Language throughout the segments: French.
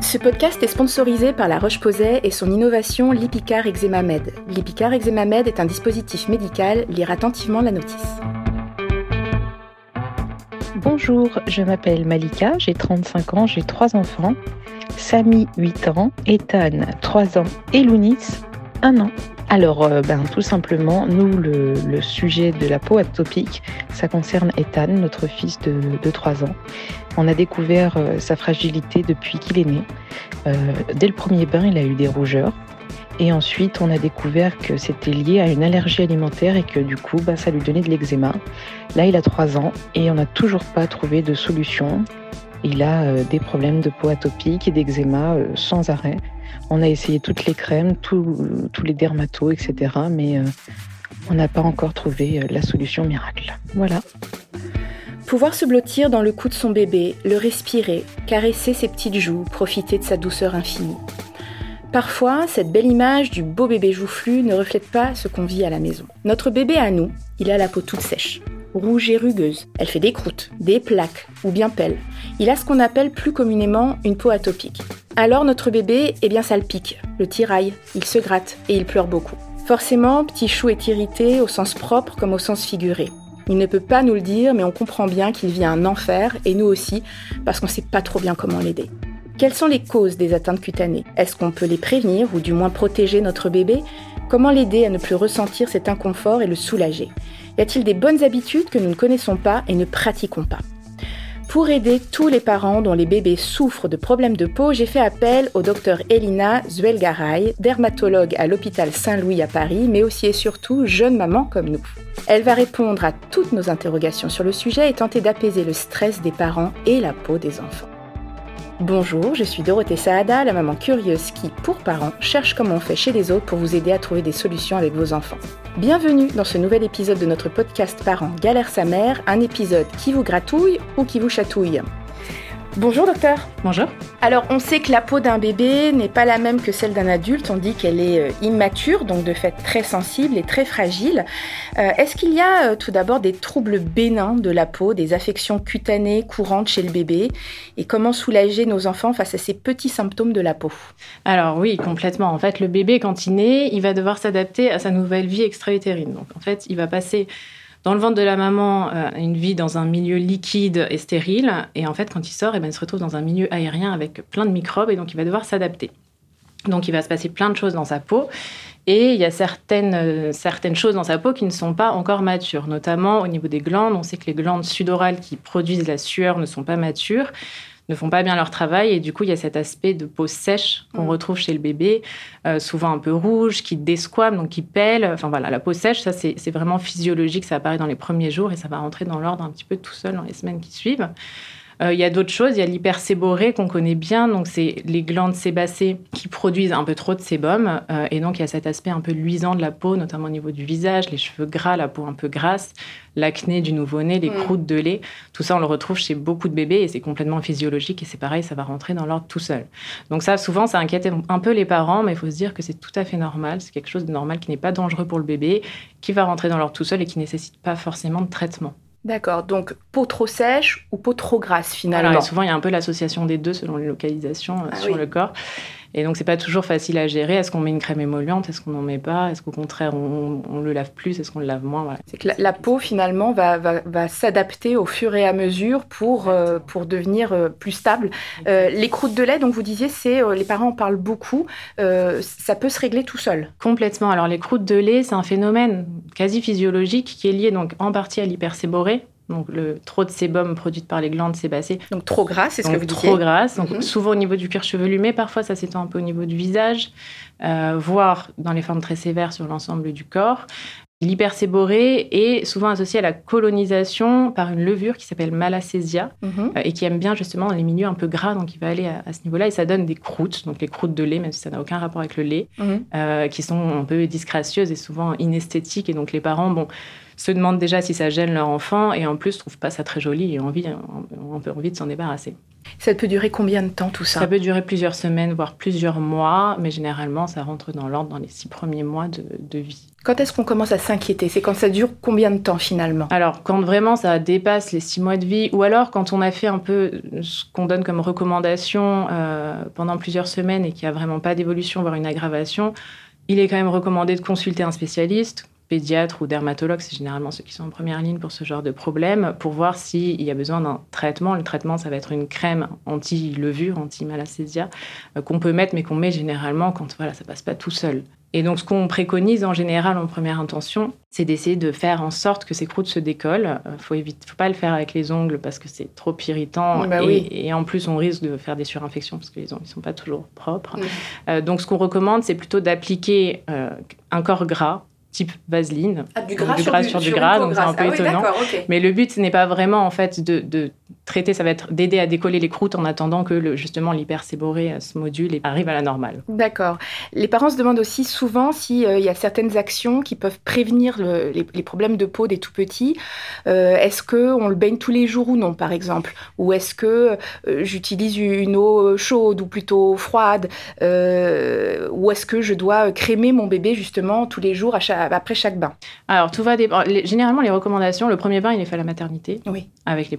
Ce podcast est sponsorisé par La Roche-Posay et son innovation Lipicar Eczema Med. Lipicar Eczema Med est un dispositif médical. Lire attentivement la notice. Bonjour, je m'appelle Malika, j'ai 35 ans, j'ai trois enfants. Samy, 8 ans, Ethan, 3 ans et Lounis, 1 an. Alors, euh, ben, tout simplement, nous, le, sujet de la peau atopique, ça concerne Ethan, notre fils de, de 3 ans. On a découvert euh, sa fragilité depuis qu'il est né. Euh, dès le premier bain, il a eu des rougeurs. Et ensuite, on a découvert que c'était lié à une allergie alimentaire et que du coup, ben, ça lui donnait de l'eczéma. Là, il a 3 ans et on n'a toujours pas trouvé de solution. Il a des problèmes de peau atopique et d'eczéma sans arrêt. On a essayé toutes les crèmes, tous les dermatos, etc. Mais euh, on n'a pas encore trouvé euh, la solution miracle. Voilà. Pouvoir se blottir dans le cou de son bébé, le respirer, caresser ses petites joues, profiter de sa douceur infinie. Parfois, cette belle image du beau bébé joufflu ne reflète pas ce qu'on vit à la maison. Notre bébé à nous, il a la peau toute sèche rouge et rugueuse. Elle fait des croûtes, des plaques ou bien pèle. Il a ce qu'on appelle plus communément une peau atopique. Alors notre bébé, eh bien ça le pique, le tiraille, il se gratte et il pleure beaucoup. Forcément, Petit Chou est irrité au sens propre comme au sens figuré. Il ne peut pas nous le dire, mais on comprend bien qu'il vit un enfer, et nous aussi, parce qu'on ne sait pas trop bien comment l'aider. Quelles sont les causes des atteintes cutanées? Est-ce qu'on peut les prévenir ou du moins protéger notre bébé? Comment l'aider à ne plus ressentir cet inconfort et le soulager? Y a-t-il des bonnes habitudes que nous ne connaissons pas et ne pratiquons pas? Pour aider tous les parents dont les bébés souffrent de problèmes de peau, j'ai fait appel au docteur Elina Zuelgaray, dermatologue à l'hôpital Saint-Louis à Paris, mais aussi et surtout jeune maman comme nous. Elle va répondre à toutes nos interrogations sur le sujet et tenter d'apaiser le stress des parents et la peau des enfants. Bonjour, je suis Dorothée Saada, la maman curieuse qui, pour parents, cherche comment on fait chez les autres pour vous aider à trouver des solutions avec vos enfants. Bienvenue dans ce nouvel épisode de notre podcast Parents galère sa mère, un épisode qui vous gratouille ou qui vous chatouille. Bonjour docteur. Bonjour. Alors on sait que la peau d'un bébé n'est pas la même que celle d'un adulte, on dit qu'elle est euh, immature, donc de fait très sensible et très fragile. Euh, est-ce qu'il y a euh, tout d'abord des troubles bénins de la peau, des affections cutanées courantes chez le bébé? Et comment soulager nos enfants face à ces petits symptômes de la peau? Alors oui, complètement. En fait, le bébé quand il naît, il va devoir s'adapter à sa nouvelle vie extra-utérine. Donc en fait, il va passer dans le ventre de la maman euh, une vie dans un milieu liquide et stérile. Et en fait, quand il sort, eh ben, il se retrouve dans un milieu aérien avec plein de microbes et donc il va devoir s'adapter. Donc il va se passer plein de choses dans sa peau. Et il y a certaines, euh, certaines choses dans sa peau qui ne sont pas encore matures, notamment au niveau des glandes. On sait que les glandes sudorales qui produisent la sueur ne sont pas matures ne font pas bien leur travail. Et du coup, il y a cet aspect de peau sèche qu'on mm. retrouve chez le bébé, euh, souvent un peu rouge, qui desquame, donc qui pèle. Enfin voilà, la peau sèche, ça c'est vraiment physiologique, ça apparaît dans les premiers jours et ça va rentrer dans l'ordre un petit peu tout seul dans les semaines qui suivent. Euh, il y a d'autres choses. Il y a l'hyperséborée qu'on connaît bien. Donc, c'est les glandes sébacées qui produisent un peu trop de sébum. Euh, et donc, il y a cet aspect un peu luisant de la peau, notamment au niveau du visage, les cheveux gras, la peau un peu grasse, l'acné du nouveau-né, les croûtes de lait. Tout ça, on le retrouve chez beaucoup de bébés et c'est complètement physiologique. Et c'est pareil, ça va rentrer dans l'ordre tout seul. Donc, ça, souvent, ça inquiète un peu les parents, mais il faut se dire que c'est tout à fait normal. C'est quelque chose de normal qui n'est pas dangereux pour le bébé, qui va rentrer dans l'ordre tout seul et qui nécessite pas forcément de traitement. D'accord, donc peau trop sèche ou peau trop grasse finalement? Alors, souvent, il y a un peu l'association des deux selon les localisations euh, ah sur le corps. Et donc, c'est pas toujours facile à gérer. Est-ce qu'on met une crème émolliente? Est-ce qu'on n'en met pas? Est-ce qu'au contraire, on, le lave plus? Est-ce qu'on le lave moins? C'est que la, peau, finalement, va, va, s'adapter au fur et à mesure pour, euh, pour devenir euh, plus stable. les croûtes de lait, donc vous disiez, c'est les parents en parlent beaucoup. ça peut se régler tout seul. Complètement. Alors, les croûtes de lait, c'est un phénomène quasi physiologique qui est lié donc en partie à l'hyperséborée donc le trop de sébum produit par les glandes sébacées. Donc trop grasse, c'est ce que vous Trop grasse, donc mhm. souvent au niveau du cuir chevelu, mais parfois ça s'étend un peu au niveau du visage, euh, voire dans les formes très sévères sur l'ensemble du corps. L'hyperséborée est souvent associée à la colonisation par une levure qui s'appelle Malacésia mhm. euh, et qui aime bien justement dans les milieux un peu gras, donc il va aller à, ce niveau-là et ça donne des croûtes, donc les croûtes de lait, même si ça n'a aucun rapport avec le lait, mhm. euh, qui sont un peu disgracieuses et souvent inesthétiques. Et donc les parents, bon, se demandent déjà si ça gêne leur enfant et en plus trouvent pas ça très joli et ont, envie, ont envie de s'en débarrasser. Ça peut durer combien de temps tout ça? Ça peut durer plusieurs semaines, voire plusieurs mois, mais généralement ça rentre dans l'ordre dans les six premiers mois de, vie. Quand est-ce qu'on commence à s'inquiéter? C'est quand ça dure combien de temps finalement? Alors, quand vraiment ça dépasse les six mois de vie, ou alors quand on a fait un peu ce qu'on donne comme recommandation euh, pendant plusieurs semaines et qu'il n'y a vraiment pas d'évolution, voire une aggravation, il est quand même recommandé de consulter un spécialiste, pédiatre ou dermatologue, c'est généralement ceux qui sont en première ligne pour ce genre de problème, pour voir s'il y a besoin d'un traitement. Le traitement, ça va être une crème anti-levure, anti-malacésia, euh, qu'on peut mettre, mais qu'on met généralement quand voilà, ça passe pas tout seul. Et donc, ce qu'on préconise en général en première intention, c'est d'essayer de faire en sorte que ces croûtes se décollent. Il euh, faut éviter, faut pas le faire avec les ongles parce que c'est trop irritant. Bah et, et, en plus, on risque de faire des surinfections parce que les ongles ne sont pas toujours propres. Euh, donc, ce qu'on recommande, c'est plutôt d'appliquer euh, un corps gras type vaseline. Ah, du gras, du sur, gras du, sur, du gras, donc c'est un peu ah, oui, étonnant. okay. Mais le but, ce n'est pas vraiment en fait de, de, traiter, ça va être d'aider à décoller les croûtes en attendant que le, justement l'hyperséborrhée se module et arrive à la normale. D'accord. Les parents se demandent aussi souvent s'il euh, y a certaines actions qui peuvent prévenir le, les, les, problèmes de peau des tout petits. Euh, est-ce qu'on le baigne tous les jours ou non, par exemple? Ou est-ce que euh, j'utilise une eau chaude ou plutôt froide? Euh, Ou est-ce que je dois crémer mon bébé justement tous les jours à chaque, après chaque bain? Alors, tout va dépendre. Généralement, les recommandations, le premier bain, il est fait à la maternité oui. avec les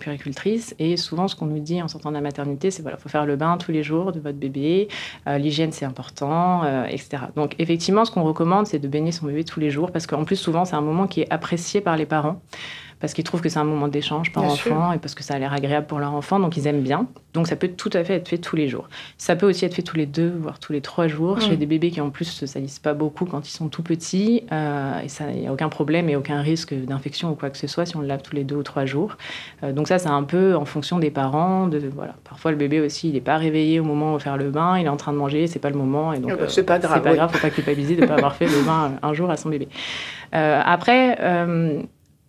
Et souvent, ce qu'on nous dit en sortant de la maternité, c'est voilà, faut faire le bain tous les jours de votre bébé. Euh, L'hygiène, c'est important, euh, etc. Donc, effectivement, ce qu'on recommande, c'est de baigner son bébé tous les jours parce qu'en plus, souvent, c'est un moment qui est apprécié par les parents parce qu'ils trouvent que c'est un moment d'échange par Bien enfant sûr. et parce que ça a l'air agréable pour leur enfant, donc ils aiment bien. Donc ça peut tout à fait être fait tous les jours. Ça peut aussi être fait tous les deux, voire tous les trois jours, Mm. chez des bébés qui en plus se salissent pas beaucoup quand ils sont tout petits, euh, et ça, il n'y a aucun problème et aucun risque d'infection ou quoi que ce soit si on le lave tous les deux ou trois jours. Euh, donc ça, c'est un peu en fonction des parents. De, voilà. Parfois, le bébé aussi, il n'est pas réveillé au moment où faire le bain, il est en train de manger, c'est pas le moment, et donc Ah bah, c'est pas grave, C'est pas oui. grave, faut pas culpabiliser de ne pas avoir fait le bain un jour à son bébé. Euh, après.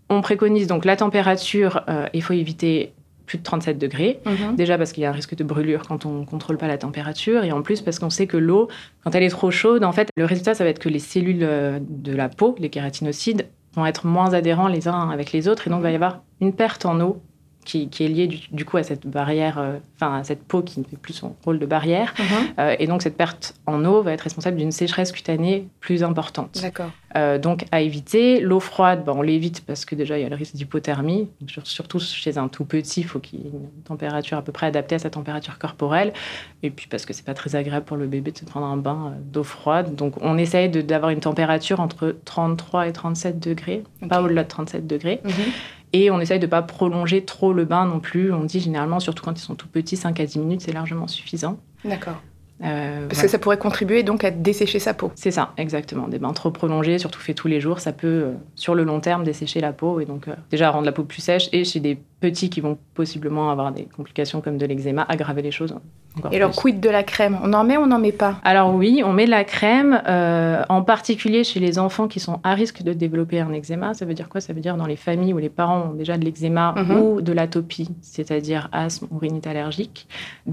On préconise donc la température, euh, il faut éviter plus de 37 degrés. Mhm. Déjà parce qu'il y a un risque de brûlure quand on ne contrôle pas la température, et en plus parce qu'on sait que l'eau, quand elle est trop chaude, en fait, le résultat, ça va être que les cellules euh, de la peau, les kératinocydes, vont être moins adhérents les uns avec les autres, et donc il va y avoir une perte en eau qui, qui est liée du, du, coup à cette barrière, euh, enfin à cette peau qui ne fait plus son rôle de barrière, Mhm. euh, et donc cette perte en eau va être responsable d'une sécheresse cutanée plus importante. D'accord. Euh, donc à éviter. L'eau froide, ben, on l'évite parce que déjà il y a le risque d'hypothermie. Surtout chez un tout petit, il faut qu'il ait une température à peu près adaptée à sa température corporelle. Et puis parce que c'est pas très agréable pour le bébé de se prendre un bain d'eau froide. Donc on essaye d'avoir une température entre 33 et 37 degrés, okay. pas au-delà de 37 degrés. Mhm. Et on essaye de ne pas prolonger trop le bain non plus. On dit généralement, surtout quand ils sont tout petits, 5 à 10 minutes, c'est largement suffisant. D'accord. Euh, Parce que ça pourrait contribuer donc à dessécher sa peau. C'est ça, exactement. Des bains trop prolongés, surtout faits tous les jours, ça peut, euh, sur le long terme, dessécher la peau et donc euh, déjà rendre la peau plus sèche. Et chez des petits qui vont possiblement avoir des complications comme de l'eczéma, aggraver les choses. Encore et alors, plus. quid de la crème? On en met ou on n'en met pas? Alors oui, on met de la crème, euh, en particulier chez les enfants qui sont à risque de développer un eczéma. Ça veut dire quoi? Ça veut dire dans les familles où les parents ont déjà de l'eczéma Mhm. mm -hmm. ou de l'atopie, c'est-à-dire asthme ou rhinite allergique.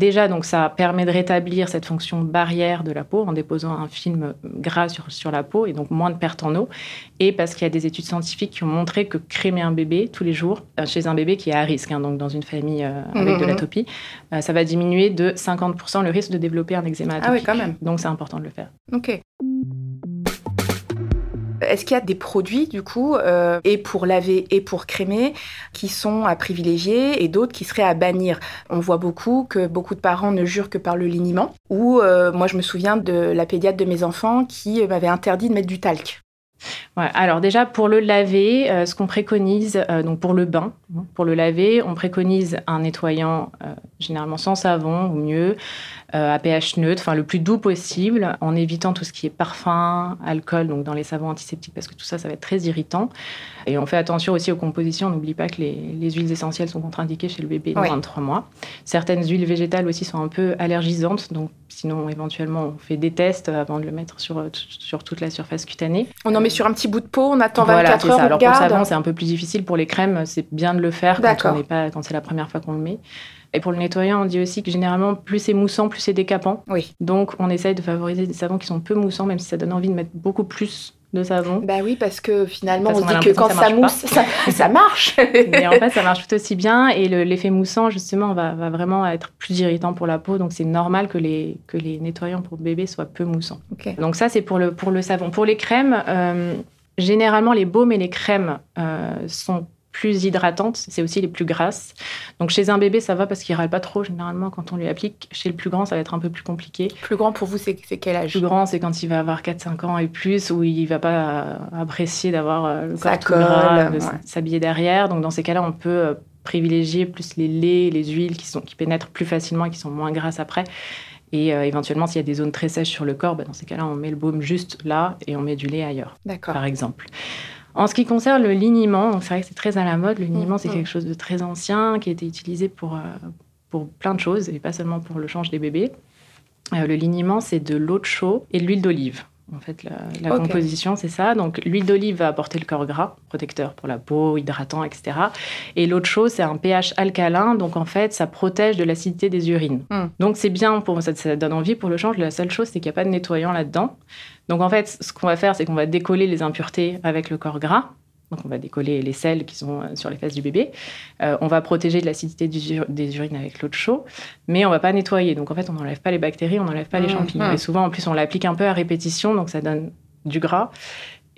Déjà, donc ça permet de rétablir cette fonction barrière de la peau en déposant un film gras sur, sur la peau et donc moins de perte en eau. Et parce qu'il y a des études scientifiques qui ont montré que crémer un bébé tous les jours, euh, chez un bébé qui est à risque, hein, donc dans une famille euh, avec Mhm. de l'atopie, euh, ça va diminuer de 50% le risque de développer un eczéma atopique. Ah oui, quand même. Donc c'est important de le faire. Ok. Est-ce qu'il y a des produits, du coup, euh, et pour laver et pour crémer, qui sont à privilégier et d'autres qui seraient à bannir? On voit beaucoup que beaucoup de parents ne jurent que par le liniment. Ou euh, moi, je me souviens de la pédiatre de mes enfants qui m'avait interdit de mettre du talc. Alors déjà pour le laver, euh, ce qu'on préconise, euh, donc pour le bain, hein, pour le laver, on préconise un nettoyant euh, généralement sans savon ou mieux, à pH neutre, enfin le plus doux possible, en évitant tout ce qui est parfum, alcool, donc dans les savons antiseptiques parce que tout ça, ça va être très irritant. Et on fait attention aussi aux compositions. On n'oublie pas que les, les, huiles essentielles sont contre-indiquées chez le bébé oui. moins de 3 mois. Certaines huiles végétales aussi sont un peu allergisantes, donc sinon éventuellement on fait des tests avant de le mettre sur, sur toute la surface cutanée. On en met sur un petit bout de peau, on attend 24 voilà, heures, ça. Alors pour le savon, c'est un peu plus difficile. Pour les crèmes, c'est bien de le faire quand on n'est pas quand c'est la première fois qu'on le met. Et pour le nettoyant, on dit aussi que généralement, plus c'est moussant, plus c'est décapant. Oui. Donc, on essaye de favoriser des savons qui sont peu moussants, même si ça donne envie de mettre beaucoup plus de savon. Bah oui, parce que finalement, parce on dit que quand ça, ça mousse, ça, ça, marche. Mais en fait, ça marche tout aussi bien. Et l'effet le, moussant, justement, va, va, vraiment être plus irritant pour la peau. Donc, c'est normal que les, que les nettoyants pour bébé soient peu moussants. Okay. Donc, ça, c'est pour le, pour le savon. Pour les crèmes, euh, généralement, les baumes et les crèmes sont plus hydratantes, c'est aussi les plus grasses. Donc chez un bébé, ça va parce qu'il râle pas trop généralement quand on lui applique. Chez le plus grand, ça va être un peu plus compliqué. Plus grand pour vous, c'est quel âge? Plus grand, c'est quand il va avoir 4-5 ans et plus, où il va pas apprécier d'avoir euh, le corps tout gras, de s'habiller derrière. Donc dans ces cas-là, on peut euh, privilégier plus les laits, les huiles qui, sont, qui pénètrent plus facilement et qui sont moins grasses après. Et euh, éventuellement, s'il y a des zones très sèches sur le corps, bah, dans ces cas-là, on met le baume juste là et on met du lait ailleurs, par exemple. En ce qui concerne le liniment, c'est vrai que c'est très à la mode. Le liniment, c'est mm, mm. quelque chose de très ancien qui a été utilisé pour, euh, pour plein de choses et pas seulement pour le change des bébés. Euh, le liniment, c'est de l'eau de chaux et de l'huile d'olive. En fait, la, composition, c'est ça. Donc, l'huile d'olive va apporter le corps gras, protecteur pour la peau, hydratant, etc. Et l'eau de chaux, c'est un pH alcalin. Donc, en fait, ça protège de l'acidité des urines. Mm. Donc, c'est bien, pour ça, ça donne envie pour le change. La seule chose, c'est qu'il n'y a pas de nettoyant là-dedans. Donc en fait, ce qu'on va faire, c'est qu'on va décoller les impuretés avec le corps gras. Donc on va décoller les selles qui sont euh, sur les fesses du bébé. Euh, on va protéger de l'acidité des urines avec l'eau de chaud, mais on va pas nettoyer. Donc en fait, on n'enlève pas les bactéries, on n'enlève pas les mmh, champignons. Mmh. Et souvent, en plus, on l'applique un peu à répétition, donc ça donne du gras.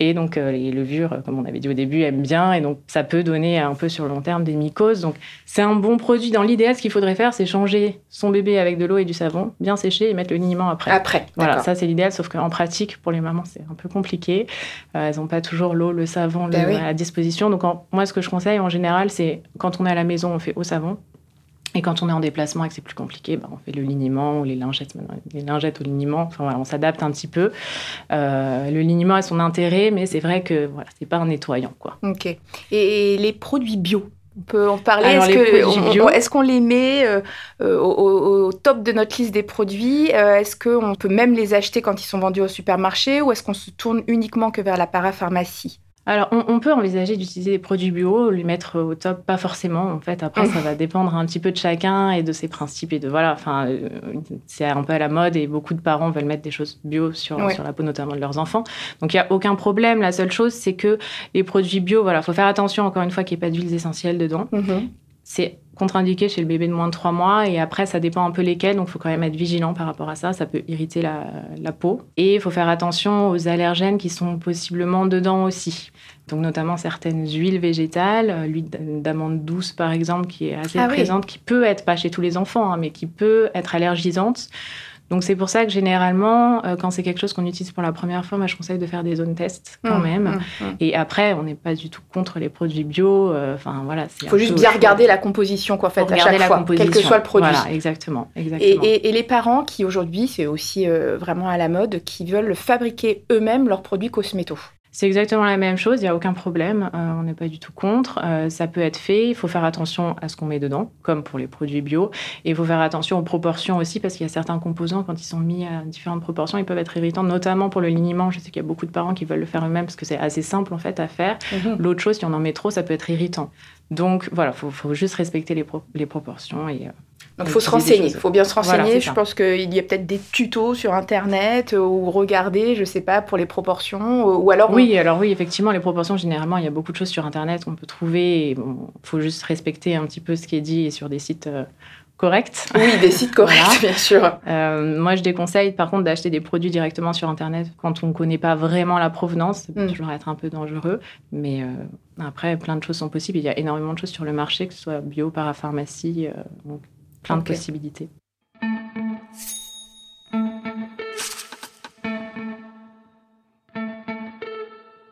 Et donc, euh, les levures, comme on avait dit au début, aiment bien. Et donc, ça peut donner un peu sur le long terme des mycoses. Donc, c'est un bon produit. Dans l'idéal, ce qu'il faudrait faire, c'est changer son bébé avec de l'eau et du savon, bien sécher et mettre le liniment après. Après. Voilà, ça, c'est l'idéal. Sauf qu'en pratique, pour les mamans, c'est un peu compliqué. Euh, elles n'ont pas toujours l'eau, le savon ben à disposition. Donc, moi, ce que je conseille en général, c'est quand on est à la maison, on fait au savon. Et quand on est en déplacement et que c'est plus compliqué, bah, on fait le liniment ou les lingettes, les lingettes au liniment. Enfin voilà, on s'adapte un petit peu. Euh, le liniment a son intérêt, mais c'est vrai que voilà, c'est pas un nettoyant quoi. Ok. Et les produits bio, on peut en parler? Est-ce qu'on les met euh, euh, au, top de notre liste des produits? Est-ce qu'on peut même les acheter quand ils sont vendus au supermarché ou est-ce qu'on se tourne uniquement que vers la parapharmacie? Alors, on, peut envisager d'utiliser des produits bio, les mettre au top, pas forcément. En fait, après, ça va dépendre un petit peu de chacun et de ses principes et de voilà. Enfin, euh, c'est un peu à la mode et beaucoup de parents veulent mettre des choses bio sur, sur la peau, notamment de leurs enfants. Donc, il y a aucun problème. La seule chose, c'est que les produits bio, voilà, faut faire attention encore une fois qu'il n'y ait pas d'huiles essentielles dedans. Mm-hmm. C'est contre-indiqué chez le bébé de moins de 3 mois et après ça dépend un peu lesquels donc il faut quand même être vigilant par rapport à ça ça peut irriter la, la peau. Et il faut faire attention aux allergènes qui sont possiblement dedans aussi. Donc notamment certaines huiles végétales euh, l'huile d'amande douce par exemple qui est assez ah présente qui peut être pas chez tous les enfants hein, mais qui peut être allergisante donc c'est pour ça que généralement, euh, quand c'est quelque chose qu'on utilise pour la première fois, moi, je conseille de faire des zones tests quand mmh, même. Mmh, mmh. Et après, on n'est pas du tout contre les produits bio. Euh, enfin voilà. Il faut juste bien regarder la composition quoi, fait, à chaque fois, quel que soit le produit. Voilà, exactement. exactement. Et, les parents qui aujourd'hui, c'est aussi euh, vraiment à la mode, qui veulent fabriquer eux-mêmes leurs produits cosmétos. C'est exactement la même chose, il n'y a aucun problème, euh, on n'est pas du tout contre. Euh, ça peut être fait, il faut faire attention à ce qu'on met dedans, comme pour les produits bio. Et il faut faire attention aux proportions aussi, parce qu'il y a certains composants, quand ils sont mis à différentes proportions, ils peuvent être irritants, notamment pour le liniment. Je sais qu'il y a beaucoup de parents qui veulent le faire eux-mêmes, parce que c'est assez simple en fait à faire. Mhm. L'autre chose, si on en met trop, ça peut être irritant. Donc voilà, il faut, juste respecter les, les proportions et... Euh, donc, il faut se renseigner. Il faut bien se renseigner. je pense qu'il y a peut-être des tutos sur Internet euh, ou regarder, je sais pas, pour les proportions. Euh, ou alors. Oui, alors oui, effectivement, les proportions, généralement, il y a beaucoup de choses sur Internet qu'on peut trouver. Il faut juste respecter un petit peu ce qui est dit sur des sites. Euh, corrects. Oui, des sites corrects, bien sûr. moi, je déconseille par contre d'acheter des produits directement sur Internet quand on ne connaît pas vraiment la provenance. Ça peut mm. toujours être un peu dangereux. Mais après, plein de choses sont possibles. Il y a énormément de choses sur le marché, que ce soit bio, parapharmacie. donc, plein de possibilités.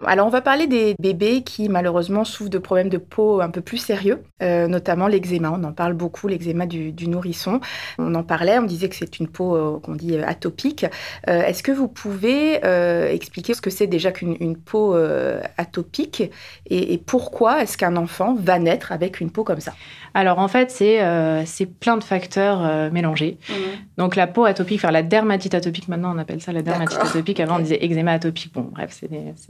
Alors on va parler des bébés qui malheureusement souffrent de problèmes de peau un peu plus sérieux, euh, notamment l'eczéma. On en parle beaucoup, l'eczéma du, nourrisson. On en parlait, on disait que c'est une peau euh, qu'on dit euh, atopique. Est-ce que vous pouvez expliquer ce que c'est déjà qu'une peau atopique et, pourquoi est-ce qu'un enfant va naître avec une peau comme ça? Alors en fait, c'est plein de facteurs mélangés. Mmh. Donc la peau atopique, enfin la dermatite atopique, maintenant on appelle ça la dermatite atopique. Avant on disait eczéma atopique. Bon bref,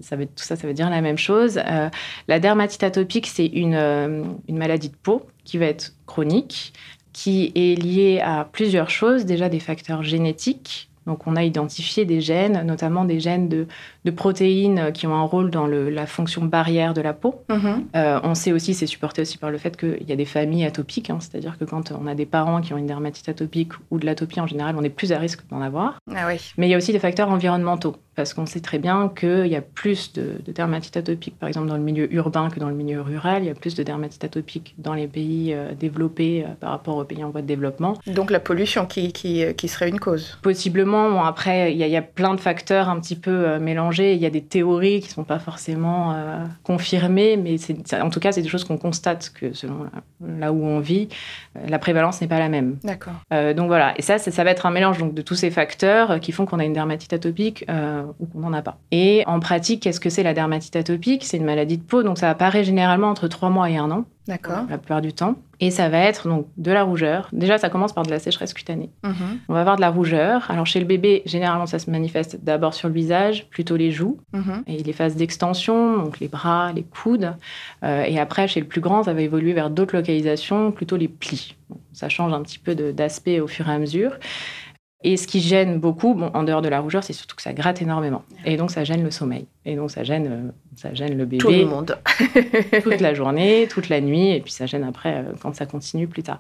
ça veut tout ça, ça veut dire la même chose. Euh, la dermatite atopique, c'est une, euh, une maladie de peau qui va être chronique, qui est liée à plusieurs choses. Déjà des facteurs génétiques. Donc on a identifié des gènes, notamment des gènes de, de protéines qui ont un rôle dans la fonction barrière de la peau. Mhm. Euh, on sait aussi, c'est supporté aussi par le fait qu'il y a des familles atopiques, hein, c'est-à-dire que quand on a des parents qui ont une dermatite atopique ou de l'atopie en général, on est plus à risque d'en avoir. Ah oui. Mais il y a aussi des facteurs environnementaux parce qu'on sait très bien qu'il y a plus de, de, dermatite atopique, par exemple, dans le milieu urbain que dans le milieu rural. Il y a plus de dermatite atopique dans les pays euh, développés euh, par rapport aux pays en voie de développement. Donc la pollution qui, qui, qui serait une cause Possiblement. après, il y, y, a plein de facteurs un petit peu euh, Il y a des théories qui ne sont pas forcément confirmées, mais en tout cas, c'est des choses qu'on constate que selon là où on vit, la prévalence n'est pas la même. D'accord. donc voilà. Et ça, ça, ça, va être un mélange donc, de tous ces facteurs qui font qu'on a une dermatite atopique ou qu'on n'en a pas. Et en pratique, qu'est-ce que c'est la dermatite atopique? C'est une maladie de peau, donc ça apparaît généralement entre trois mois et un an. D'accord. La plupart du temps. Et ça va être donc de la rougeur. Déjà, ça commence par de la sécheresse cutanée. Mhm. On va avoir de la rougeur. Alors chez le bébé, généralement, ça se manifeste d'abord sur le visage, plutôt les joues mhm. et les phases d'extension, donc les bras, les coudes. Euh, et après, chez le plus grand, ça va évoluer vers d'autres localisations, plutôt les plis. ça change un petit peu d'aspect au fur et à mesure. Et ce qui gêne beaucoup, bon, en dehors de la rougeur, c'est surtout que ça gratte énormément. Et donc, ça gêne le sommeil. Et donc, ça gêne, euh, ça gêne le bébé. Tout le monde. toute la journée, toute la nuit. Et puis, ça gêne après euh, quand ça continue plus tard.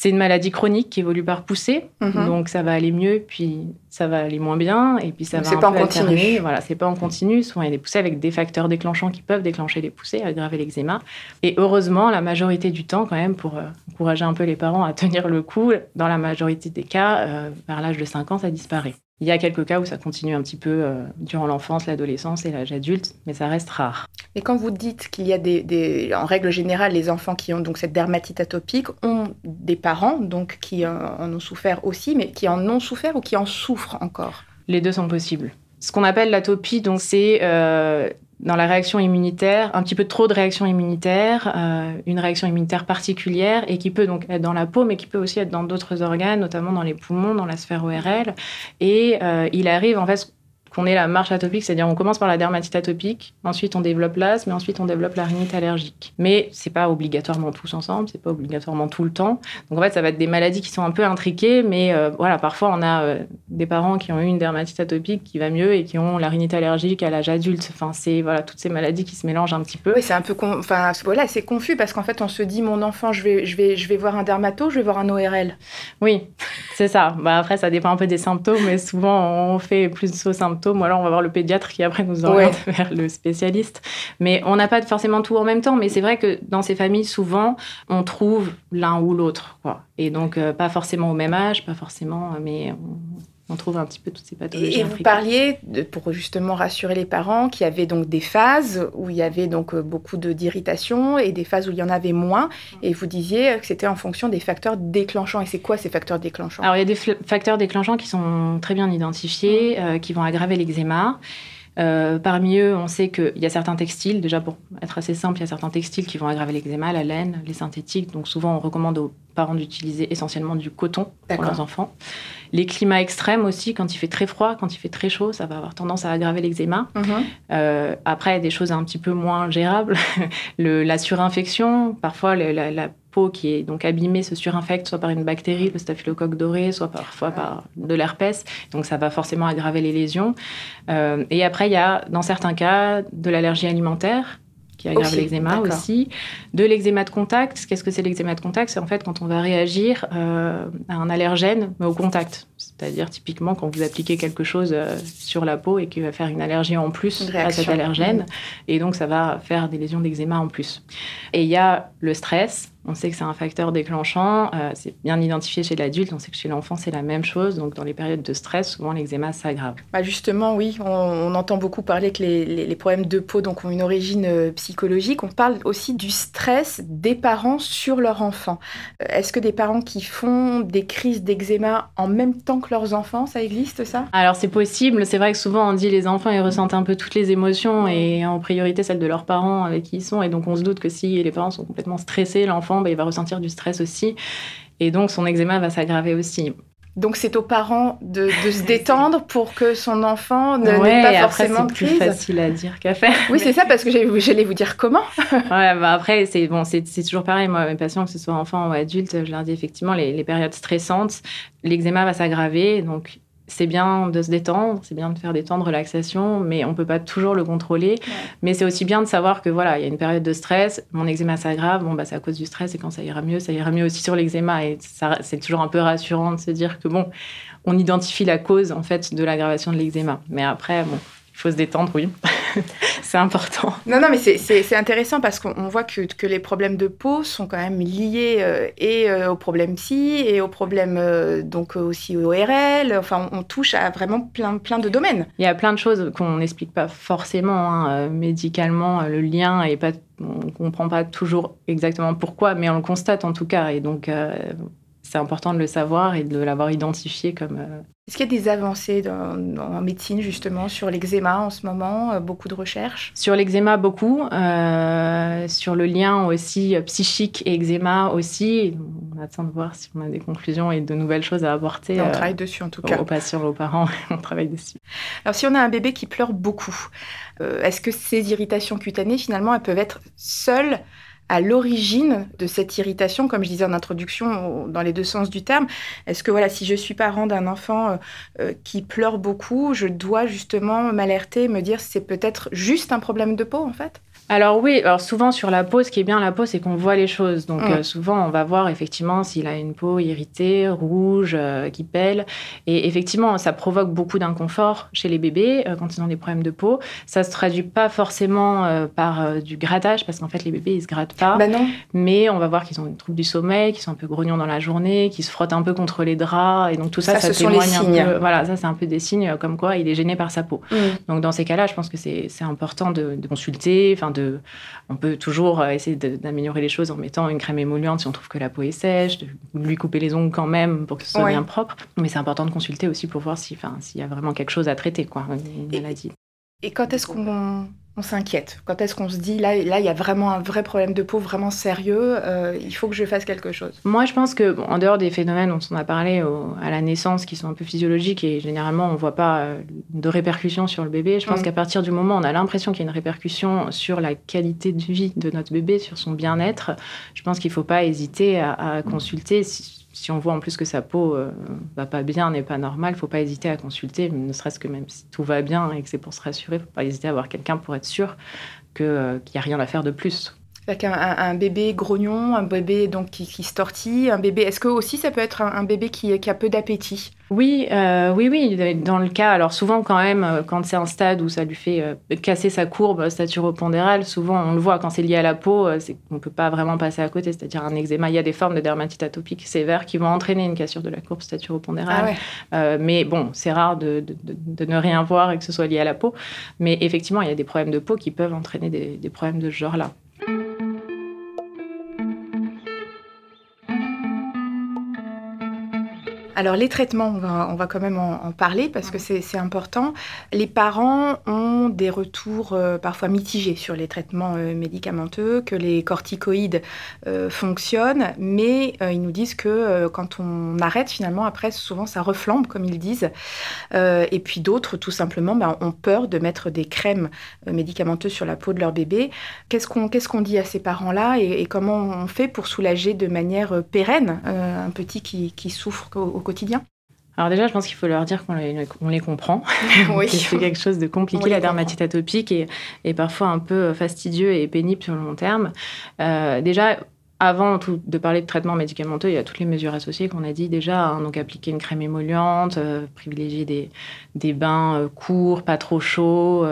C'est une maladie chronique qui évolue par poussée, Mhm. donc ça va aller mieux, puis ça va aller moins bien, et puis ça Donc va c'est pas en continu. Voilà, c'est pas en continu. Souvent, il y a des poussées avec des facteurs déclenchants qui peuvent déclencher les poussées, aggraver l'eczéma. Et heureusement, la majorité du temps, quand même, pour euh, encourager un peu les parents à tenir le coup, dans la majorité des cas, euh, vers l'âge de 5 ans, ça disparaît. Il y a quelques cas où ça continue un petit peu euh, durant l'enfance, l'adolescence et l'âge adulte, mais ça reste rare. Et quand vous dites qu'il y a des, des- en règle générale, les enfants qui ont donc cette dermatite atopique ont des parents donc qui en, en ont souffert aussi, mais qui en ont souffert ou qui en souffrent encore? Les deux sont possibles. Ce qu'on appelle l'atopie, donc c'est euh, dans la réaction immunitaire, un petit peu trop de réaction immunitaire, euh, une réaction immunitaire particulière et qui peut donc être dans la peau, mais qui peut aussi être dans d'autres organes, notamment dans les poumons, dans la sphère ORL. Et euh, il arrive en fait qu'on ait la marche atopique, c'est-à-dire on commence par la dermatite atopique, ensuite on développe l'asthme, mais ensuite on développe la rhinite allergique. Mais c'est pas obligatoirement tous ensemble, c'est pas obligatoirement tout le temps. Donc en fait, ça va être des maladies qui sont un peu intriquées, mais euh, voilà, parfois on a euh, des parents qui ont eu une dermatite atopique qui va mieux et qui ont la rhinite allergique à l'âge adulte. Enfin, c'est voilà toutes ces maladies qui se mélangent un petit peu. Oui, c'est un peu, con- enfin voilà, c'est confus parce qu'en fait on se dit mon enfant, je vais, je vais, je vais voir un dermato, je vais voir un ORL. Oui, c'est ça. Bah, après, ça dépend un peu des symptômes, mais souvent on fait plus aux symptômes, ou alors on va voir le pédiatre qui après nous oriente vers le spécialiste. Mais on n'a pas forcément tout en même temps. Mais c'est vrai que dans ces familles, souvent, on trouve l'un ou l'autre. Et donc, euh, pas forcément au même âge, pas forcément, euh, mais on, on trouve un petit peu toutes ces pathologies. Et, vous parliez, de- pour justement rassurer les parents, qu'il y avait donc des phases où il y avait donc euh, beaucoup de- d'irritation et des phases où il y en avait moins. Et vous disiez que c'était en fonction des facteurs déclenchants. Et c'est quoi ces facteurs déclenchants? Alors, il y a des facteurs déclenchants qui sont très bien identifiés, euh, qui vont aggraver l'eczéma. Euh, parmi eux, on sait qu'il y a certains textiles, déjà pour être assez simple, il y a certains textiles qui vont aggraver l'eczéma, la laine, les synthétiques. Donc souvent, on recommande aux parents d'utiliser essentiellement du coton pour leurs enfants. Les climats extrêmes aussi, quand il fait très froid, quand il fait très chaud, ça va avoir tendance à aggraver l'eczéma. Mhm. Euh, après, des choses un petit peu moins gérables, le, la surinfection, parfois le- la, la peau qui est donc abîmée se surinfecte soit par une bactérie, le staphylocoque doré, soit parfois par de l'herpès. Donc ça va forcément aggraver les lésions. Euh, et après, il y a dans certains cas de l'allergie alimentaire qui aggrave l'eczéma aussi. De l'eczéma de contact. Qu'est-ce que c'est l'eczéma de contact? C'est en fait quand on va réagir euh, à un allergène, mais au contact. C'est-à-dire typiquement quand vous appliquez quelque chose euh, sur la peau et qui va faire une allergie en plus à cet allergène. Et donc ça va faire des lésions d'eczéma en plus. Et il y a le stress. On sait que c'est un facteur déclenchant. euh, c'est bien identifié chez l'adulte. On sait que chez l'enfant, c'est la même chose. Donc dans les périodes de stress, souvent l'eczéma s'aggrave. Bah justement, oui, on, on entend beaucoup parler que les, les- les problèmes de peau donc, ont une origine euh, psychologique. On parle aussi du stress des parents sur leur enfant. Euh, Est-ce que des parents qui font des crises d'eczéma en même temps que leurs enfants, ça existe ça? Alors c'est possible, c'est vrai que souvent on dit les enfants ils ressentent un peu toutes les émotions et en priorité celles de leurs parents avec qui ils sont et donc on se doute que si les parents sont complètement stressés, l'enfant bah, il va ressentir du stress aussi et donc son eczéma va s'aggraver aussi. Donc c'est aux parents de, de se détendre pour que son enfant ne- n'ait ouais, pas et après forcément de c'est plus facile à dire qu'à faire. Oui, c'est ça, parce que j'allais vous dire comment. Ouais, bah après, c'est bon, c'est c'est toujours pareil. Moi, mes patients, que ce soit enfants ou adultes, je leur dis effectivement les, les périodes stressantes, l'eczéma va s'aggraver. Donc, c'est bien de se détendre, c'est bien de faire des temps de relaxation, mais on peut pas toujours le contrôler. Mais c'est aussi bien de savoir que voilà, il y a une période de stress, mon eczéma s'aggrave, bon bah c'est à cause du stress et quand ça ira mieux, ça ira mieux aussi sur l'eczéma et c'est toujours un peu rassurant de se dire que bon, on identifie la cause en fait de l'aggravation de l'eczéma. Mais après bon, faut se détendre, oui. c'est important. Non, non, mais c'est intéressant parce qu'on voit que, que, les problèmes de peau sont quand même liés euh, et euh, aux problèmes psy et aux problèmes euh, donc aussi au RL. Enfin, on, touche à vraiment plein, plein de domaines. Il y a plein de choses qu'on n'explique pas forcément hein, médicalement. Le lien est pas, on ne comprend pas toujours exactement pourquoi, mais on le constate en tout cas. Et donc, c'est important de le savoir et de l'avoir identifié comme. Euh, Est-ce qu'il y a des avancées en médecine justement sur l'eczéma en ce moment euh, Beaucoup de recherches? Sur l'eczéma, beaucoup. Euh, sur le lien aussi psychique et eczéma aussi. On attend de voir si on a des conclusions et de nouvelles choses à apporter. on travaille dessus en tout cas. Aux patients, aux parents, on travaille dessus. Alors si on a un bébé qui pleure beaucoup, est-ce que ces irritations cutanées finalement elles peuvent être seules à l'origine de cette irritation, comme je disais en introduction, dans les deux sens du terme. Est-ce que voilà, si je suis parent d'un enfant euh, euh, qui pleure beaucoup, je dois justement m'alerter, me dire c'est peut-être juste un problème de peau en fait? Alors oui, alors souvent sur la peau, ce qui est bien la peau, c'est qu'on voit les choses. Donc mm. euh, souvent, on va voir effectivement s'il a une peau irritée, rouge, euh, qui pèle. Et effectivement, ça provoque beaucoup d'inconfort chez les bébés euh, quand ils ont des problèmes de peau. Ça se traduit pas forcément par du grattage, parce qu'en fait, les bébés, ils se grattent pas. Bah non. Mais on va voir qu'ils ont une trouble du sommeil, qu'ils sont un peu grognons dans la journée, qu'ils se frottent un peu contre les draps. Et donc tout ça, ça, ça témoigne un peu. Voilà, ça, c'est un peu des signes comme quoi il est gêné par sa peau. Mm. Donc dans ces cas-là, je pense que c'est important de, de consulter, enfin de, on peut toujours euh, essayer d'améliorer les choses en mettant une crème émolliente si on trouve que la peau est sèche, de lui couper les ongles quand même pour que ce soit bien propre. Mais c'est important de consulter aussi pour voir s'il y a vraiment quelque chose à traiter, quoi, une maladie. Et quand est-ce qu'on on s'inquiète Quand est-ce qu'on se dit, là, là, il y a vraiment un vrai problème de peau, vraiment sérieux, euh, il faut que je fasse quelque chose Moi, je pense que, en dehors des phénomènes dont on a parlé à la naissance, qui sont un peu physiologiques et généralement, on ne voit pas euh, de répercussions sur le bébé, je pense mm. qu'à partir du moment où on a l'impression qu'il y a une répercussion sur la qualité de vie de notre bébé, sur son bien-être, je pense qu'il ne faut pas hésiter à, à consulter. Si, si on voit en plus que sa peau euh, va pas bien, n'est pas normale, il faut pas hésiter à consulter, ne serait-ce que même si tout va bien et que c'est pour se rassurer, faut pas hésiter à voir quelqu'un pour être sûr euh, qu'il n'y a rien à faire de plus. Avec un, bébé grognon, un bébé donc qui, qui se tortille, un bébé. Est-ce que aussi ça peut être un, bébé qui, a peu d'appétit? Oui, euh, oui, oui. Dans le cas, alors souvent quand même, euh, quand c'est un stade où ça lui fait euh, casser sa courbe staturo-pondérale, souvent on le voit quand c'est lié à la peau, c'est qu'on peut pas vraiment passer à côté. C'est-à-dire un eczéma, il y a des formes de dermatite atopique sévère qui vont entraîner une cassure de la courbe staturo-pondérale. Ah mais bon, c'est rare de, ne rien voir et que ce soit lié à la peau. Mais effectivement, il y a des problèmes de peau qui peuvent entraîner des, des problèmes de ce genre-là. Alors les traitements, on va, quand même en, parler parce que c'est important. Les parents ont des retours euh, parfois mitigés sur les traitements euh, médicamenteux, que les corticoïdes euh, fonctionnent, mais ils nous disent que quand on arrête finalement, après souvent ça reflambe comme ils disent. et puis d'autres, tout simplement, ben, ont peur de mettre des crèmes médicamenteuses sur la peau de leur bébé. Qu'est-ce qu'on dit à ces parents-là et, comment on fait pour soulager de manière pérenne un petit qui, souffre au quotidien alors déjà, je pense qu'il faut leur dire qu'on les, comprend. Oui. c'est quelque chose de compliqué, la dermatite atopique, et, parfois un peu fastidieux et pénible sur le long terme. Euh, déjà, avant tout, de parler de traitement médicamenteux, il y a toutes les mesures associées qu'on a dit déjà. Hein. donc appliquer une crème émolliente, euh, privilégier des, des bains euh, courts, pas trop chauds,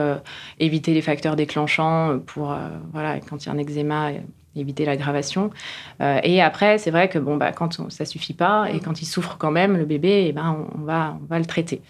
éviter les facteurs déclenchants pour voilà quand il y a un eczéma éviter l'aggravation. Euh, et après, c'est vrai que bon, bah, quand ça suffit pas et quand il souffre quand même, le bébé, eh ben, on, va, on va le traiter.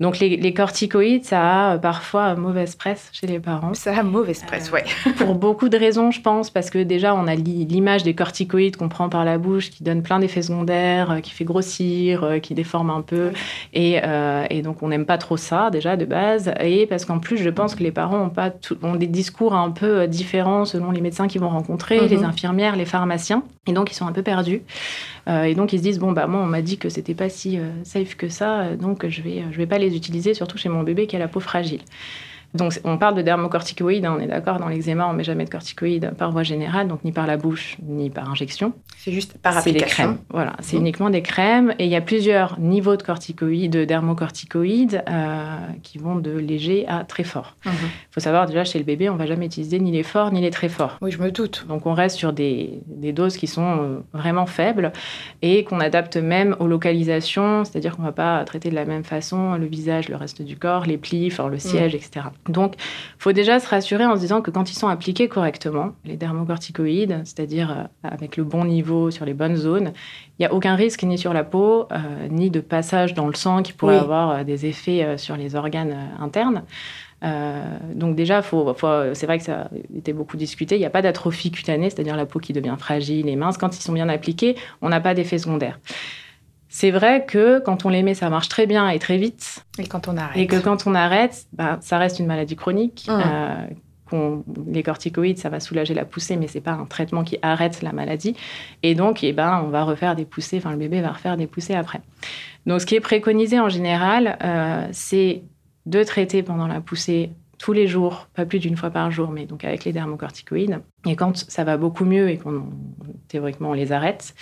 Donc les, corticoïdes, ça a parfois mauvaise presse chez les parents. Ça a mauvaise presse, oui. pour beaucoup de raisons, je pense, parce que déjà, on a l'image des corticoïdes qu'on prend par la bouche, qui donne plein d'effets secondaires, euh, qui fait grossir, euh, qui déforme un peu. Euh, et, donc, on n'aime pas trop ça, déjà, de base. Et parce qu'en plus, je pense que les parents ont, pas ont des discours un peu différents selon les médecins qu'ils vont rencontrer, les mhm. infirmières, les pharmaciens. Et donc, ils sont un peu perdus. et donc, ils se disent, bon, bah, moi, on m'a dit que c'était pas si safe que ça, donc je vais, je vais pas les utiliser, surtout chez mon bébé qui a la peau fragile. Donc on parle de dermocorticoïdes, hein, on est d'accord, dans l'eczéma, on met jamais de corticoïdes par voie générale, donc ni par la bouche, ni par injection. C'est juste par C'est des application. crèmes. Voilà, c'est Mhm. uniquement des crèmes. Et il y a plusieurs niveaux de corticoïdes, de dermocorticoïdes, euh, qui vont de léger à très fort. Il faut savoir déjà chez le bébé, on va jamais utiliser ni les forts ni les très forts. Oui, je me doute. Donc on reste sur des, des doses qui sont euh, vraiment faibles et qu'on adapte même aux localisations, c'est-à-dire qu'on ne va pas traiter de la même façon le visage, le reste du corps, les plis, enfin, le siège, etc. Donc il faut déjà se rassurer en se disant que quand ils sont appliqués correctement, les dermocorticoïdes, c'est-à-dire euh, avec le bon niveau sur les bonnes zones, il n'y a aucun risque ni sur la peau, euh, ni de passage dans le sang qui pourrait Oui. avoir euh, des effets sur les organes internes. Euh, donc déjà, faut, faut- c'est vrai que ça a été beaucoup discuté. Il n'y a pas d'atrophie cutanée, c'est-à-dire la peau qui devient fragile et mince. Quand ils sont bien appliqués, on n'a pas d'effet secondaire. C'est vrai que quand on les met, ça marche très bien et très vite. Et quand on arrête Et que quand on arrête, bah, ça reste une maladie chronique. Mhm. Euh, les corticoïdes, ça va soulager la poussée, mais c'est pas un traitement qui arrête la maladie. Et donc, eh ben, on va refaire des poussées. Enfin, le bébé va refaire des poussées après. Donc, ce qui est préconisé en général, euh, c'est de traiter pendant la poussée tous les jours, pas plus d'une fois par jour, mais donc avec les dermocorticoïdes. Et quand ça va beaucoup mieux et qu'on théoriquement on les arrête,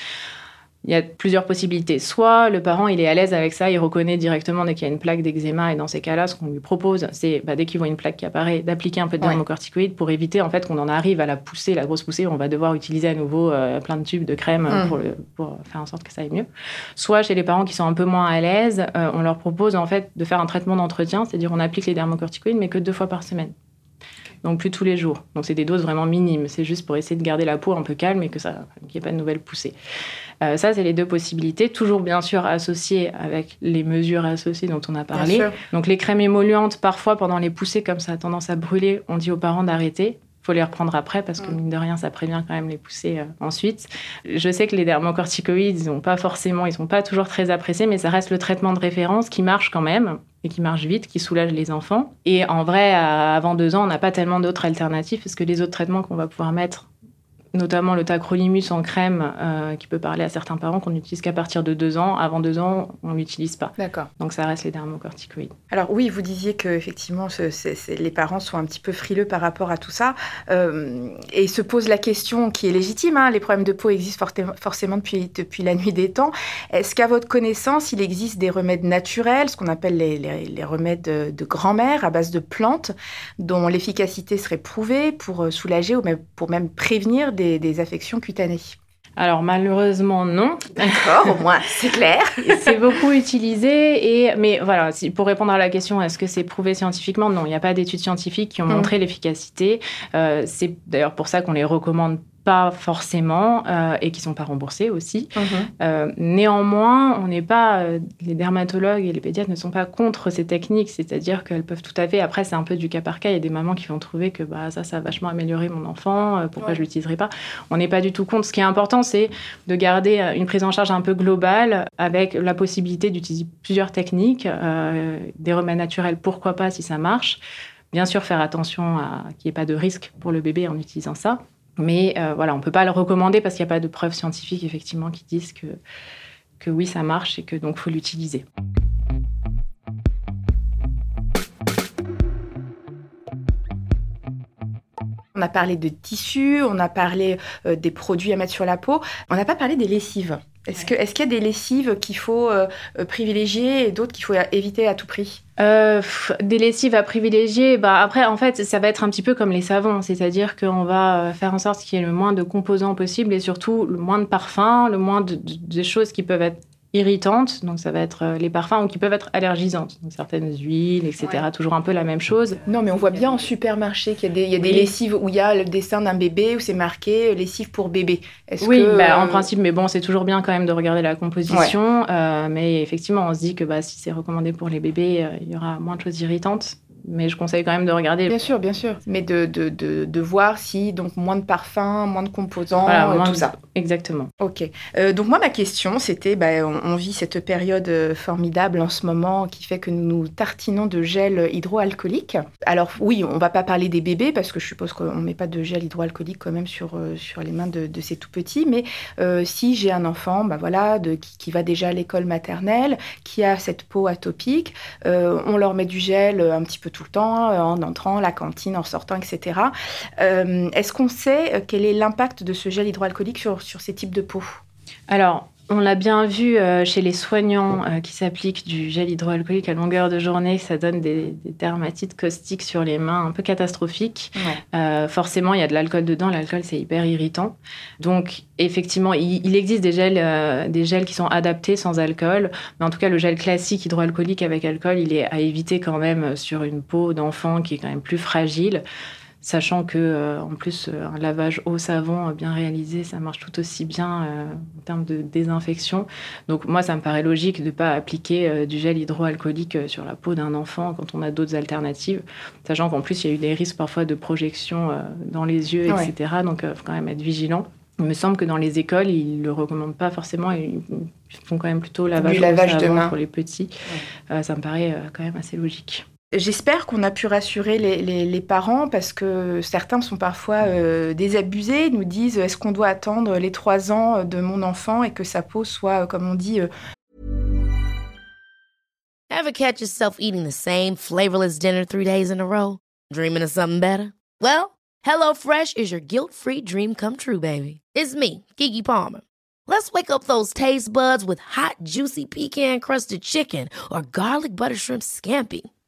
il y a plusieurs possibilités. Soit le parent il est à l'aise avec ça, il reconnaît directement dès qu'il y a une plaque d'eczéma et dans ces cas-là, ce qu'on lui propose, c'est bah, dès qu'il voit une plaque qui apparaît, d'appliquer un peu de Ouais. dermocorticoïdes pour éviter en fait qu'on en arrive à la poussée, la grosse poussée, où on va devoir utiliser à nouveau euh, plein de tubes de crème euh, Mm. pour, le- pour faire en sorte que ça aille mieux. Soit chez les parents qui sont un peu moins à l'aise, euh, on leur propose en fait de faire un traitement d'entretien, c'est-à-dire on applique les dermocorticoïdes mais que deux fois par semaine. Donc plus tous les jours. Donc c'est des doses vraiment minimes. C'est juste pour essayer de garder la peau un peu calme et que ça, qu'il n'y ait pas de nouvelles poussées. Euh, ça, c'est les deux possibilités. Toujours bien sûr associées avec les mesures associées dont on a parlé. Donc les crèmes émollientes, parfois pendant les poussées, comme ça a tendance à brûler, on dit aux parents d'arrêter. Il faut les reprendre après parce que Mm. mine de rien, ça prévient quand même les poussées euh, ensuite. Je sais que les dermocorticoïdes, ils sont pas forcément, ils sont pas toujours très appréciés, mais ça reste le traitement de référence qui marche quand même et qui marche vite, qui soulage les enfants. Et en vrai, à- avant deux ans, on n'a pas tellement d'autres alternatives parce que les autres traitements qu'on va pouvoir mettre notamment le tacrolimus en crème, euh, qui peut parler à certains parents qu'on n'utilise qu'à partir de deux ans. Avant deux ans, on l'utilise pas. D'accord. Donc ça reste les dermocorticoïdes. Alors oui, vous disiez que effectivement, ce- les parents sont un petit peu frileux par rapport à tout ça, euh, et se posent la question qui est légitime. hein, les problèmes de peau existent forté- forcément depuis depuis la nuit des temps. Est-ce qu'à votre connaissance, il existe des remèdes naturels, ce qu'on appelle les, les- les remèdes de, de grand-mère à base de plantes, dont l'efficacité serait prouvée pour euh, soulager ou même pour même prévenir des, des affections cutanées Alors malheureusement non, D'accord, au moins c'est clair. c'est beaucoup utilisé et mais voilà si- pour répondre à la question est-ce que c'est prouvé scientifiquement? Non il n'y a pas d'études scientifiques qui ont Mm. montré l'efficacité Euh, c'est d'ailleurs pour ça qu'on les recommande pas forcément euh, et qui sont pas remboursés aussi Euh, néanmoins, on n'est pas, euh, les dermatologues et les pédiatres ne sont pas contre ces techniques, c'est-à-dire qu'elles peuvent tout à fait. Après, c'est un peu du cas par cas. Il y a des mamans qui vont trouver que bah, ça, ça a vachement amélioré mon enfant. pourquoi Ouais. je l'utiliserai pas? On n'est pas du tout contre. Ce qui est important, c'est de garder une prise en charge un peu globale avec la possibilité d'utiliser plusieurs techniques, des remèdes naturels, pourquoi pas si ça marche. Bien sûr, faire attention à qu'il n'y ait pas de risque pour le bébé en utilisant ça. Mais euh, voilà, on ne peut pas le recommander parce qu'il n'y a pas de preuves scientifiques effectivement qui disent que, que oui, ça marche et que donc faut l'utiliser. On a parlé de tissus, on a parlé euh, des produits à mettre sur la peau. On n'a pas parlé des lessives. Est-ce est-ce qu'il y a des lessives qu'il faut euh, euh, privilégier et d'autres qu'il faut éviter à tout prix? Euh, des lessives à privilégier, bah après en fait ça va être un petit peu comme les savons, c'est-à-dire qu'on va euh, faire en sorte qu'il y ait le moins de composants possible et surtout le moins de parfums, le moins de choses qui peuvent être irritantes, donc ça va être euh, les parfums ou qui peuvent être allergisantes, donc certaines huiles, etc. Ouais. Toujours un peu la même chose. Non, mais on voit bien en supermarché qu'il y a des, il y a des Oui. lessives où il y a le dessin d'un bébé, où c'est marqué euh, lessive pour bébé. Est-ce Oui, que, bah, en euh, principe, mais bon, c'est toujours bien quand même de regarder la composition. euh, mais effectivement, on se dit que bah, si c'est recommandé pour les bébés, euh, il y aura moins de choses irritantes. Mais je conseille quand même de regarder. Bien sûr, bien sûr. Mais de, de, de, de voir si, donc, moins de parfums, moins de composants, Voilà, euh, moins tout de- ça. exactement. Ok. Euh, donc moi, ma question, c'était, bah, on, vit cette période euh, formidable en ce moment qui fait que nous nous tartinons de gel hydroalcoolique. Alors oui, on va pas parler des bébés parce que je suppose qu'on met pas de gel hydroalcoolique quand même sur, sur les mains de, ces tout petits. Mais si j'ai un enfant, bah voilà, de, qui, va déjà à l'école maternelle, qui a cette peau atopique, on leur met du gel un petit peu tout le temps, en entrant, la cantine, en sortant, etc. Est-ce qu'on sait quel est l'impact de ce gel hydroalcoolique sur ces types de peau? Alors, on l'a bien vu euh, chez les soignants euh, qui s'appliquent du gel hydroalcoolique à longueur de journée, ça donne des, dermatites caustiques sur les mains un peu catastrophiques. Euh, forcément, il y a de l'alcool dedans, l'alcool c'est hyper irritant. Donc effectivement, il, existe des gels, des gels qui sont adaptés sans alcool, mais en tout cas le gel classique hydroalcoolique avec alcool, il est à éviter quand même sur une peau d'enfant qui est quand même plus fragile sachant que euh, en plus euh, un lavage au savon euh, bien réalisé, ça marche tout aussi bien en termes de désinfection. Donc moi, ça me paraît logique de ne pas appliquer du gel hydroalcoolique sur la peau d'un enfant quand on a d'autres alternatives, sachant qu'en plus il y a eu des risques parfois de projection dans les yeux, etc. Donc il faut quand même être vigilant. Il me semble que dans les écoles, ils ne le recommandent pas forcément. Ils font quand même plutôt lavage, lavage de main pour les petits. ça me paraît quand même assez logique. J'espère qu'on a pu rassurer les, parents parce que certains sont parfois euh, désabusés, nous disent est-ce qu'on doit attendre les trois ans de mon enfant et que sa peau soit, comme on dit. Euh... Ever catch yourself eating the same flavorless dinner three days in a row? Dreaming of something better? Well, HelloFresh is your guilt-free dream come true, baby. It's me, Kiki Palmer. Let's wake up those taste buds with hot, juicy pecan-crusted chicken or garlic butter shrimp scampi.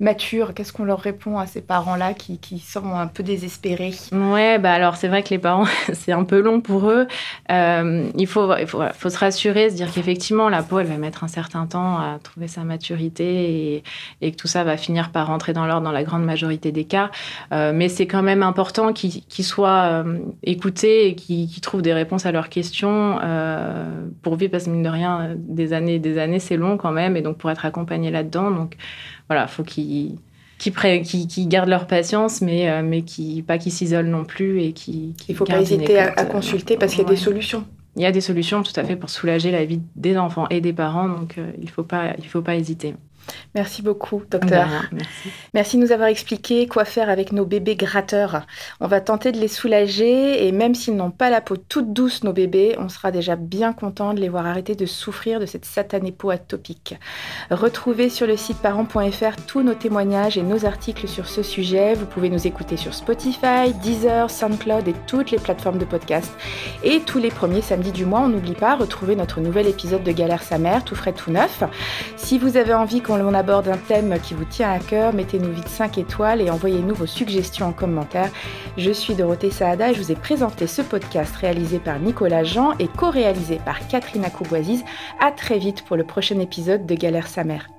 Mature Qu'est-ce qu'on leur répond à ces parents-là qui, qui, sont un peu désespérés Ouais, bah alors c'est vrai que les parents, c'est un peu long pour eux. Euh, il faut, il faut, faut, se rassurer, se dire qu'effectivement, la peau, elle va mettre un certain temps à trouver sa maturité et, et que tout ça va finir par rentrer dans l'ordre dans la grande majorité des cas. Euh, mais c'est quand même important qu'ils soient euh, écoutés et qu'ils trouvent des réponses à leurs questions pour vivre, parce que mine de rien, des années et des années, c'est long quand même, et donc pour être accompagné là-dedans. Donc, voilà, faut qu'ils qui, gardent leur patience, mais, euh, mais qui, pas qu'ils s'isolent non plus et qui. Il ne faut pas hésiter à, euh, consulter parce qu'il y a des solutions. Il y a des solutions tout à fait pour soulager la vie des enfants et des parents, donc euh, il ne faut, pas, il faut pas hésiter. Merci beaucoup, docteur. merci. de nous avoir expliqué quoi faire avec nos bébés gratteurs. On va tenter de les soulager et même s'ils n'ont pas la peau toute douce, nos bébés, on sera déjà bien content de les voir arrêter de souffrir de cette satanée peau atopique. Retrouvez sur le site parents.fr tous nos témoignages et nos articles sur ce sujet. Vous pouvez nous écouter sur Spotify, Deezer, SoundCloud et toutes les plateformes de podcast. Et tous les premiers samedis du mois, on n'oublie pas, retrouver notre nouvel épisode de Galère sa mère, tout frais, tout neuf. Si vous avez envie qu'on on aborde un thème qui vous tient à cœur, mettez-nous vite 5 étoiles et envoyez-nous vos suggestions en commentaire. Je suis Dorothée Saada et je vous ai présenté ce podcast réalisé par Nicolas Jean et co-réalisé par Catherine Acouboisiz. À très vite pour le prochain épisode de Galère sa mère.